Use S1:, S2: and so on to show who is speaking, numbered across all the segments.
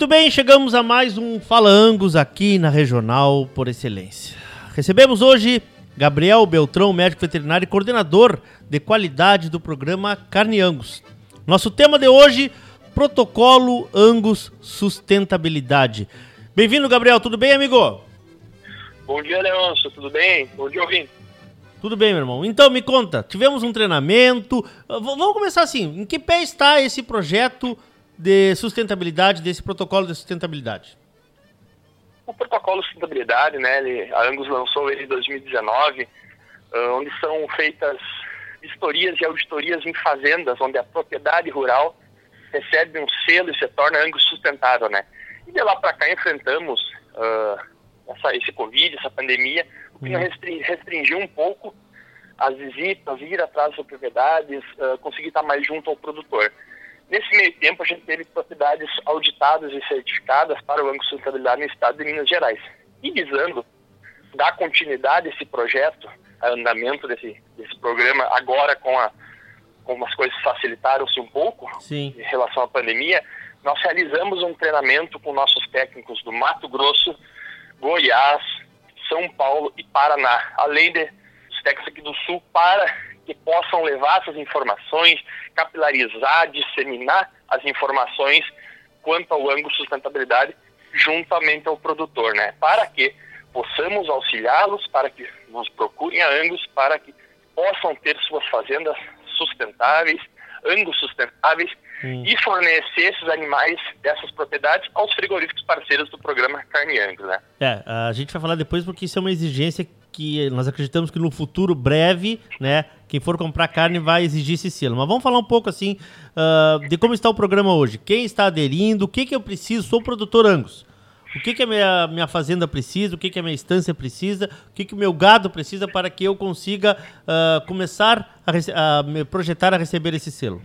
S1: Muito bem, chegamos a mais um Fala Angus aqui na Regional por Excelência. Recebemos hoje Gabriel Beltrão, médico veterinário e coordenador de qualidade do programa Carne Angus. Nosso tema de hoje, Protocolo Angus Sustentabilidade. Bem-vindo, Gabriel. Tudo bem, amigo?
S2: Bom dia, Leôncio. Tudo bem? Bom dia, ouvinte.
S1: Tudo bem, meu irmão. Então, me conta. Tivemos um treinamento. Vamos começar assim. Em que pé está esse projeto de sustentabilidade, desse protocolo de sustentabilidade?
S2: O protocolo de sustentabilidade, né, ele, a Angus lançou ele em 2019, uh, onde são feitas vistorias e auditorias em fazendas, onde a propriedade rural recebe um selo e se torna Angus sustentável, né? E de lá para cá enfrentamos uh, essa, esse Covid, essa pandemia, o que hum. restringiu um pouco as visitas, ir atrás das propriedades, uh, conseguir estar mais junto ao produtor. Nesse meio tempo, a gente teve propriedades auditadas e certificadas para o Banco de Sustentabilidade no estado de Minas Gerais. E visando dar continuidade a esse projeto, a andamento desse, desse programa, agora com, a, com as coisas facilitaram-se um pouco Sim. em relação à pandemia, nós realizamos um treinamento com nossos técnicos do Mato Grosso, Goiás, São Paulo e Paraná, além de os técnicos aqui do Sul, para que possam levar essas informações, capilarizar, disseminar as informações quanto ao ângulo sustentabilidade juntamente ao produtor, né? Para que possamos auxiliá-los, para que nos procurem a Angus, para que possam ter suas fazendas sustentáveis, ângulos sustentáveis e fornecer esses animais dessas propriedades aos frigoríficos parceiros do programa Carne Angus, né?
S1: É, a gente vai falar depois porque isso é uma exigência que nós acreditamos que no futuro breve, né, quem for comprar carne vai exigir esse selo. Mas vamos falar um pouco assim uh, de como está o programa hoje. Quem está aderindo, o que, que eu preciso, sou produtor Angus. O que, que a minha, minha fazenda precisa, o que, que a minha estância precisa, o que, que o meu gado precisa para que eu consiga uh, começar a, a me projetar a receber esse selo?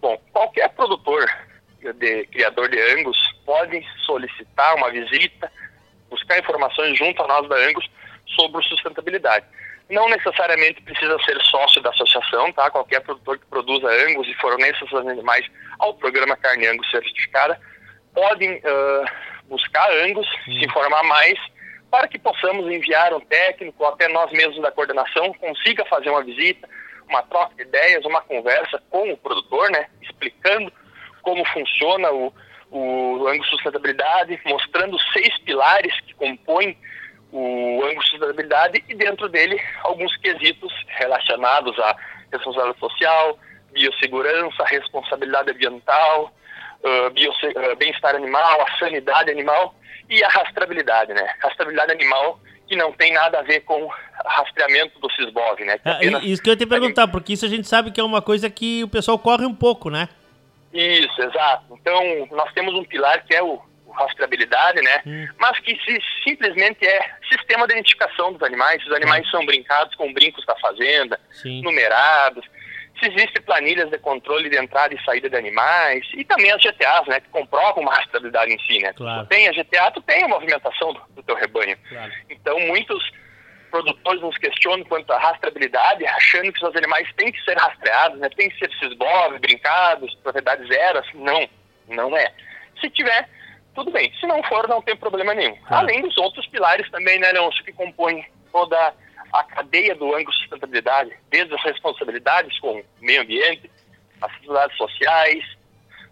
S2: Bom, qualquer produtor, de, criador de Angus, pode solicitar uma visita, buscar informações junto a nós da Angus sobre sustentabilidade. Não necessariamente precisa ser sócio da associação, tá? Qualquer produtor que produza Angus e forneça seus animais ao programa Carne Angus certificada podem uh, buscar Angus, se informar mais, para que possamos enviar um técnico, ou até nós mesmos da coordenação, consiga fazer uma visita, uma troca de ideias, uma conversa com o produtor, né? Explicando como funciona o, o Angus Sustentabilidade, mostrando seis pilares que compõem o ângulo de sustentabilidade e dentro dele alguns quesitos relacionados à responsabilidade social, biossegurança, responsabilidade ambiental, uh, bem-estar animal, a sanidade animal e a rastreabilidade, né? Rastreabilidade animal que não tem nada a ver com rastreamento do CISBOV, né?
S1: Que ah, isso que eu ia te perguntar, porque isso a gente sabe que é uma coisa que o pessoal corre um pouco, né?
S2: Isso, exato. Então, nós temos um pilar que é o rastreabilidade, né? Hum. Mas que se, simplesmente é sistema de identificação dos animais. Os animais hum. são brincados com brincos da fazenda, Sim. numerados. Se existem planilhas de controle de entrada e saída de animais. E também as GTAs, né? Que comprovam uma rastreabilidade em si, né? Claro. Tu tem a GTA, tu tem a movimentação do, do teu rebanho. Claro. Então, muitos produtores nos questionam quanto à rastreabilidade, achando que os animais têm que ser rastreados, né? Tem que ser cisbov, brincados, propriedades zeras. Não, não é. Se tiver tudo bem. Se não for, não tem problema nenhum. Tá. Além dos outros pilares também, né, Leôncio, que compõem toda a cadeia do ângulo de sustentabilidade, desde as responsabilidades com o meio ambiente, as responsabilidades sociais,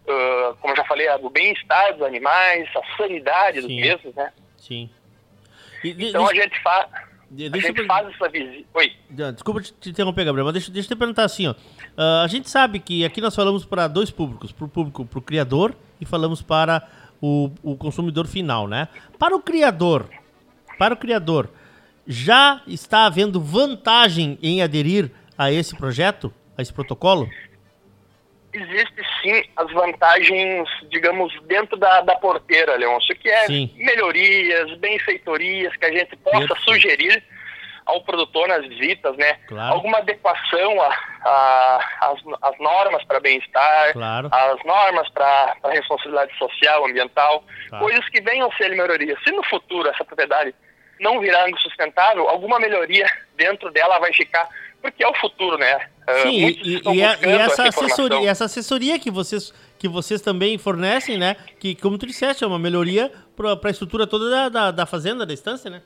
S2: uh, como eu já falei, o bem-estar dos animais, a sanidade Sim. dos mesmos, né?
S1: Sim.
S2: E, então deixa, a gente faz... A gente faz essa visita. Oi.
S1: Desculpa te interromper, Gabriel, mas deixa, deixa eu te perguntar assim, ó. Uh, a gente sabe que aqui nós falamos para dois públicos, para o público, para o criador e falamos para o, o consumidor final, né? Para o criador, para o criador, já está havendo vantagem em aderir a esse projeto, a esse protocolo?
S2: Existe sim as vantagens, digamos, dentro da, da porteira, Leôncio, que é sim. melhorias, benfeitorias que a gente possa Perfeito. sugerir ao produtor nas visitas, né? Claro. Alguma adequação às normas para bem-estar, claro. as normas para responsabilidade social, ambiental, claro. coisas que venham a ser melhorias. Se no futuro essa propriedade não virar algo sustentável, alguma melhoria dentro dela vai ficar, porque é o futuro, né?
S1: Ah, Sim, uh, e, e, a, e, essa assessoria, essa assessoria que vocês que vocês também fornecem, né? Que, como tu disseste, é uma melhoria para a estrutura toda da, da, da, fazenda, da estância, né?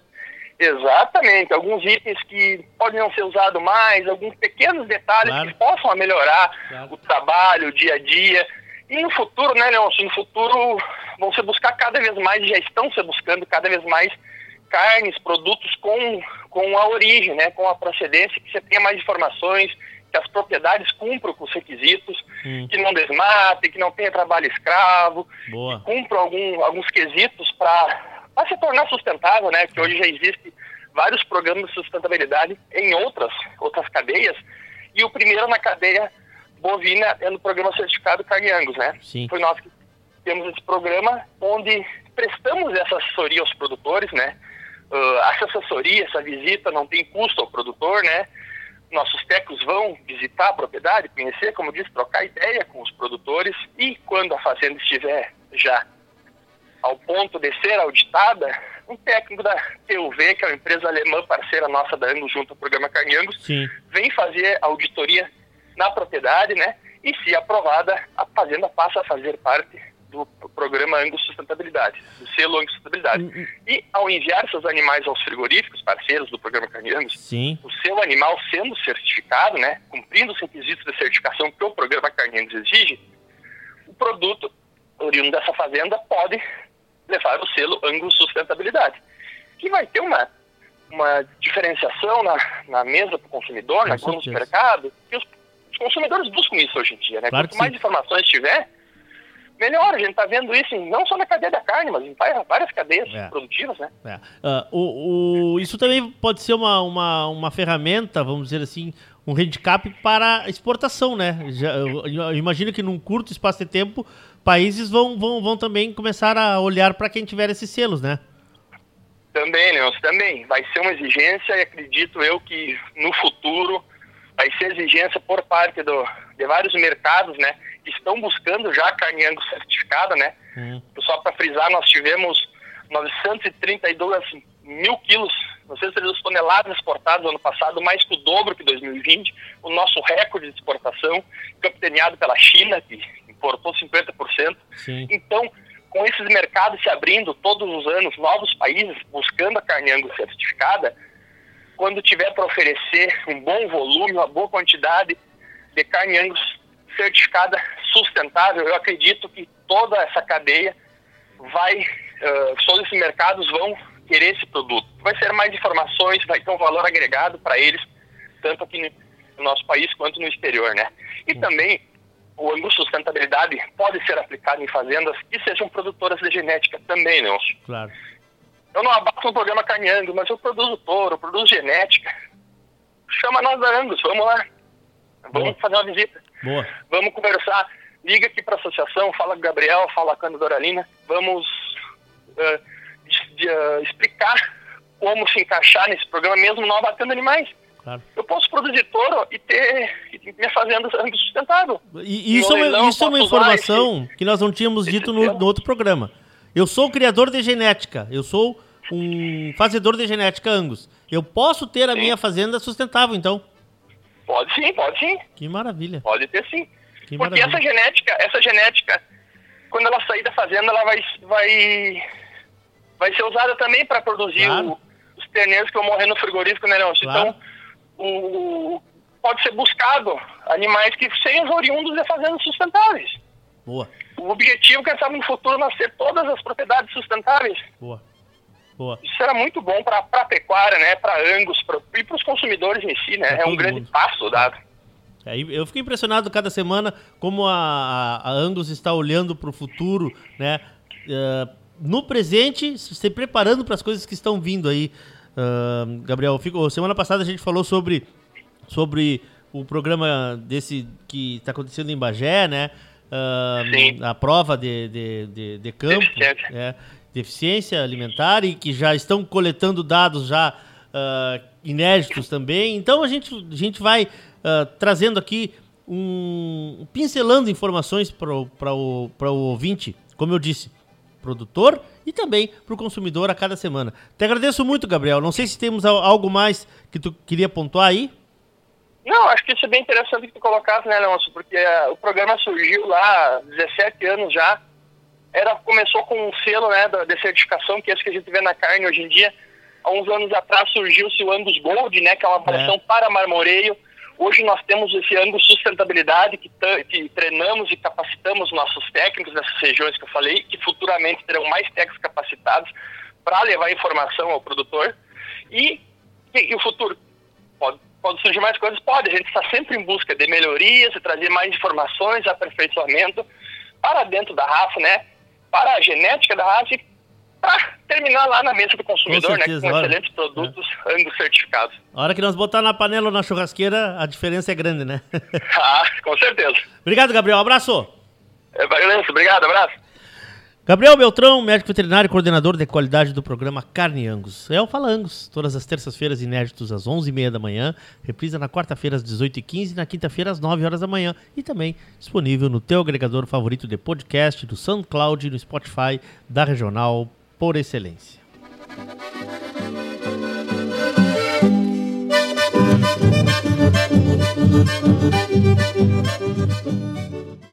S2: Exatamente. Alguns itens que podem não ser usados mais, alguns pequenos detalhes claro. que possam melhorar claro. o trabalho, o dia a dia. E no futuro, né, Leôncio? No futuro vão se buscar cada vez mais, já estão se buscando cada vez mais carnes, produtos com, com a origem, né, com a procedência, que você tenha mais informações, que as propriedades cumpram com os requisitos, hum. que não desmatem, que não tenha trabalho escravo, Boa. que cumpram algum, alguns quesitos para se tornar sustentável, né, que hoje já existe vários programas de sustentabilidade em outras, outras cadeias, e o primeiro na cadeia bovina é no programa certificado Carne Angus, né?
S1: Sim.
S2: Foi nós que temos esse programa onde prestamos essa assessoria aos produtores, né? Uh, essa assessoria, essa visita não tem custo ao produtor, né? Nossos técnicos vão visitar a propriedade, conhecer, como disse, trocar ideia com os produtores e quando a fazenda estiver já ao ponto de ser auditada, um técnico da TUV, que é uma empresa alemã parceira nossa da Angus, junto ao programa Carne Angus,
S1: Sim.
S2: vem fazer auditoria na propriedade, né? E se aprovada, a fazenda passa a fazer parte do programa Angus Sustentabilidade, do selo Angus Sustentabilidade. Uhum. E ao enviar seus animais aos frigoríficos, parceiros do programa Carne Angus,
S1: Sim.
S2: o seu animal sendo certificado, né, cumprindo os requisitos de certificação que o programa Carne Angus exige, o produto oriundo dessa fazenda pode levar o selo Angus Sustentabilidade, que vai ter uma, uma diferenciação na, na mesa para o consumidor, na no mercado, que os, os, consumidores buscam isso hoje em dia. Né?
S1: Claro
S2: Quanto mais informações tiver, melhor. A gente está vendo isso em, não só na cadeia da carne, mas em várias cadeias é. produtivas, né?
S1: É. Uh, o, o, isso também pode ser uma, uma, uma ferramenta, vamos dizer assim, um handicap para exportação, né? Já, eu, eu imagino que num curto espaço de tempo, países vão, vão, vão também começar a olhar para quem tiver esses selos, né?
S2: Também, Leôncio, também. Vai ser uma exigência e acredito eu que no futuro vai ser exigência por parte do, de vários mercados, né? que estão buscando já carne angus certificada, né? Uhum. Só para frisar, nós tivemos 932 mil quilos, 932 toneladas exportadas no ano passado, mais que o dobro que 2020. O nosso recorde de exportação, capitaneado pela China, que importou 50%.
S1: Sim.
S2: Então, com esses mercados se abrindo todos os anos, novos países buscando a carne angus certificada, quando tiver para oferecer um bom volume, uma boa quantidade de carne angus certificada sustentável, eu acredito que toda essa cadeia vai, uh, todos esses mercados vão querer esse produto. Vai ser mais informações, vai ter um valor agregado para eles, tanto aqui no nosso país quanto no exterior, né? E também o ângulo sustentabilidade pode ser aplicado em fazendas que sejam produtoras de genética também, né?
S1: Claro.
S2: Eu não abasto um programa carne Angus, mas eu produzo touro, eu produzo genética. Chama nós da Angus, vamos lá. Vamos Boa. fazer uma visita.
S1: Boa.
S2: Vamos conversar. Liga aqui para a associação, fala com o Gabriel, fala com a Doralina. Vamos uh, de, uh, explicar como se encaixar nesse programa, mesmo não abatendo animais.
S1: Claro.
S2: Eu posso produzir touro e ter e minha fazenda sustentável.
S1: E isso, é uma, isso é uma informação esse, que nós não tínhamos dito no, no, outro programa. Eu sou criador de genética. Eu sou um fazedor de genética Angus. Eu posso ter a sim. minha fazenda sustentável, então.
S2: Pode sim, pode sim.
S1: Que maravilha.
S2: Pode ter sim. Que Porque maravilha. essa genética, essa genética, quando ela sair da fazenda, ela vai, vai, vai ser usada também para produzir claro. o, os terneiros que vão morrer no frigorífico, né, Nelson? Claro. Então, o, pode ser buscado animais que sejam oriundos de fazendas sustentáveis.
S1: Boa.
S2: O objetivo é, quem sabe, no futuro, nascer todas as propriedades sustentáveis.
S1: Boa. Boa.
S2: Isso era muito bom para a pecuária, né? Para Angus pra, e para os consumidores em si, né? Pra é um grande mundo. passo dado.
S1: É, eu fiquei impressionado cada semana como a, a Angus está olhando para o futuro, né? Uh, no presente, se preparando para as coisas que estão vindo aí. Uh, Gabriel, fico, semana passada a gente falou sobre, sobre o programa desse que está acontecendo em Bagé, né? Uh, a prova de, de, de, de campo. É, deficiência alimentar e que já estão coletando dados já uh, inéditos também. Então a gente, a gente vai uh, trazendo aqui um pincelando informações para o, o, o ouvinte, como eu disse, produtor e também para o consumidor a cada semana. Te agradeço muito, Gabriel. Não sei se temos algo mais que tu queria pontuar aí.
S2: Não, acho que isso é bem interessante que tu colocasse, né, Leôncio? Porque uh, o programa surgiu lá há 17 anos já. Era, começou com um selo né, da, de certificação, que é esse que a gente vê na carne hoje em dia. Há uns anos atrás surgiu-se o Angus Gold, né, que é uma avaliação é. para marmoreio. Hoje nós temos esse Angus Sustentabilidade, que, que treinamos e capacitamos nossos técnicos nessas regiões que eu falei, que futuramente terão mais técnicos capacitados para levar informação ao produtor. E, e, e o futuro pode Pode surgir mais coisas? Pode. A gente está sempre em busca de melhorias, de trazer mais informações, aperfeiçoamento para dentro da raça, né? Para a genética da raça e para terminar lá na mesa do consumidor, com certeza, né? Com excelentes produtos, é. ambos certificados.
S1: A hora que nós botar na panela ou na churrasqueira, a diferença é grande, né?
S2: ah, com certeza.
S1: Obrigado, Gabriel. Abraço.
S2: É, obrigado, abraço.
S1: Gabriel Beltrão, médico veterinário e coordenador de qualidade do programa Carne Angus. É o Fala Angus, todas as terças-feiras inéditos às 11h30 da manhã, reprisa na quarta-feira às 18h15 e na quinta-feira às 9 horas da manhã e também disponível no teu agregador favorito de podcast, do SoundCloud e no Spotify da Regional por excelência. Música